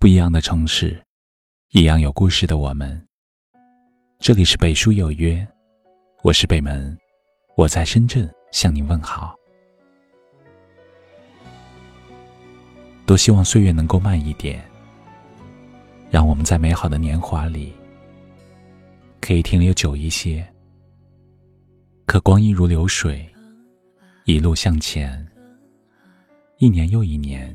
不一样的城市，一样有故事的我们。这里是北书有约，我是北门，我在深圳向您问好。多希望岁月能够慢一点，让我们在美好的年华里可以停留久一些。可光阴如流水，一路向前，一年又一年。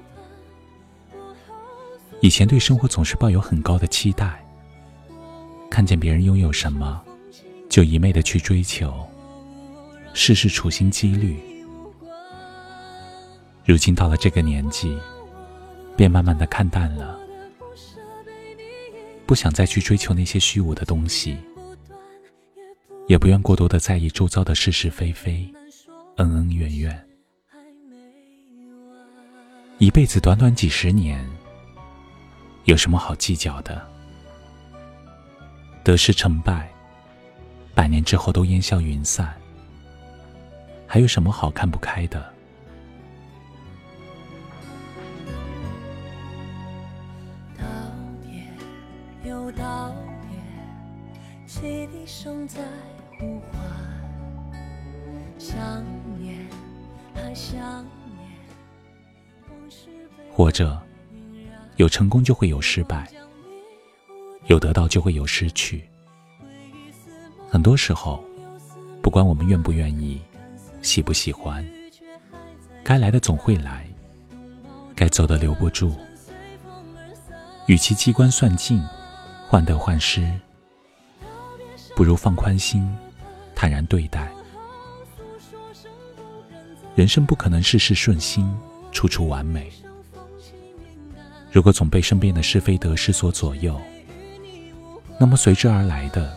以前对生活总是抱有很高的期待，看见别人拥有什么，就一昧的去追求，事事处心积虑。如今到了这个年纪，便慢慢的看淡了，不想再去追求那些虚无的东西，也不愿过多的在意周遭的是是非非、恩恩怨怨。一辈子短短几十年。有什么好计较的？得失成败，百年之后都烟消云散，还有什么好看不开的？道别又道别，汽笛声在呼唤，想念还想念，往事活着。有成功就会有失败，有得到就会有失去。很多时候，不管我们愿不愿意，喜不喜欢，该来的总会来，该走的留不住。与其机关算尽，患得患失，不如放宽心，坦然对待。人生不可能事事顺心，处处完美。如果总被身边的是非得失所左右，那么随之而来的，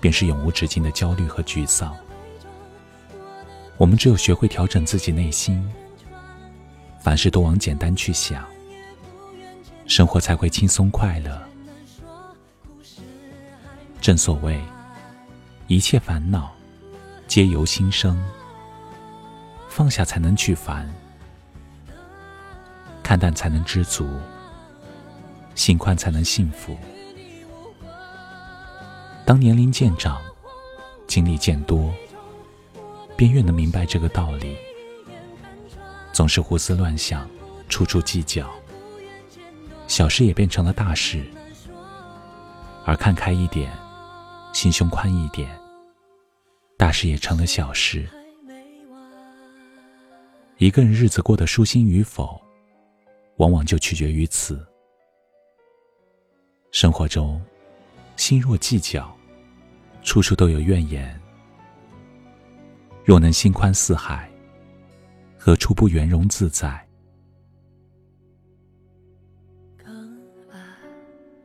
便是永无止境的焦虑和沮丧。我们只有学会调整自己内心，凡事都往简单去想，生活才会轻松快乐。正所谓，一切烦恼皆由心生，放下才能去烦，看淡才能知足。心宽才能幸福。当年龄渐长，经历渐多，便越能明白这个道理。总是胡思乱想，处处计较，小事也变成了大事。而看开一点，心胸宽一点，大事也成了小事。一个人日子过得舒心与否，往往就取决于此。生活中，心若计较，处处都有怨言。若能心宽似海，何处不圆融自在？更爱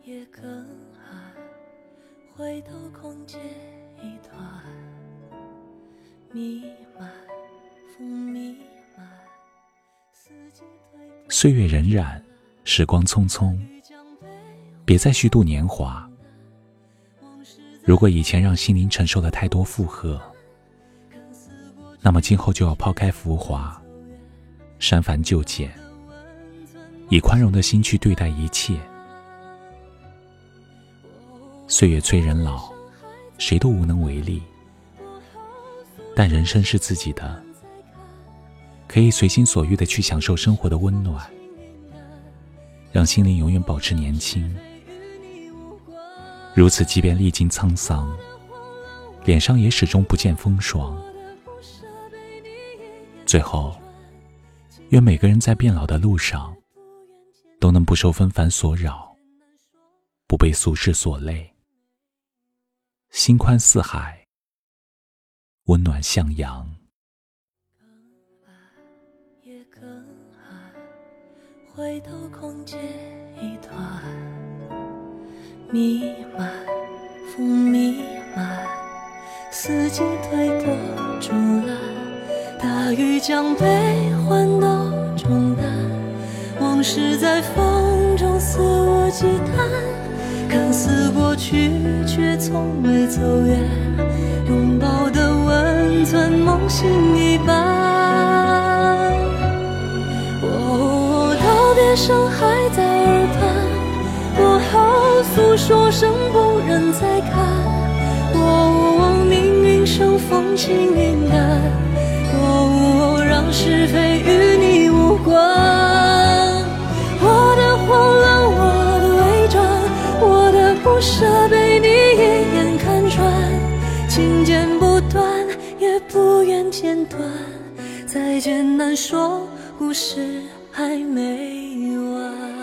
也更爱，回头空间一团，弥漫风弥漫，四季岁月荏苒，时光匆匆。别再虚度年华。如果以前让心灵承受了太多负荷，那么今后就要抛开浮华，删繁就简，以宽容的心去对待一切。岁月催人老，谁都无能为力。但人生是自己的，可以随心所欲的去享受生活的温暖，让心灵永远保持年轻。如此，即便历经沧桑，脸上也始终不见风霜。最后，愿每个人在变老的路上，都能不受纷繁所扰，不被俗世所累，心宽似海，温暖向阳。回头空结一团，弥漫风弥漫，四季推波助澜，大雨将悲欢都冲淡，往事在风中肆无忌惮，看似过去，却从未走远，拥抱的温存，梦醒一半。哦，道别声还，说声不忍再看。哦，命运生风轻云淡。哦，让是非与你无关。我的慌乱，我的伪装，我的不舍被你一眼看穿。情剪不断，也不愿剪断。再见难说，故事还没完。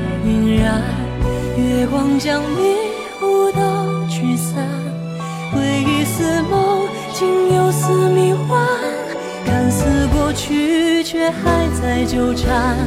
晕染。月光将迷雾都驱散，回忆似梦，竟又似迷幻。看似过去，却还在纠缠。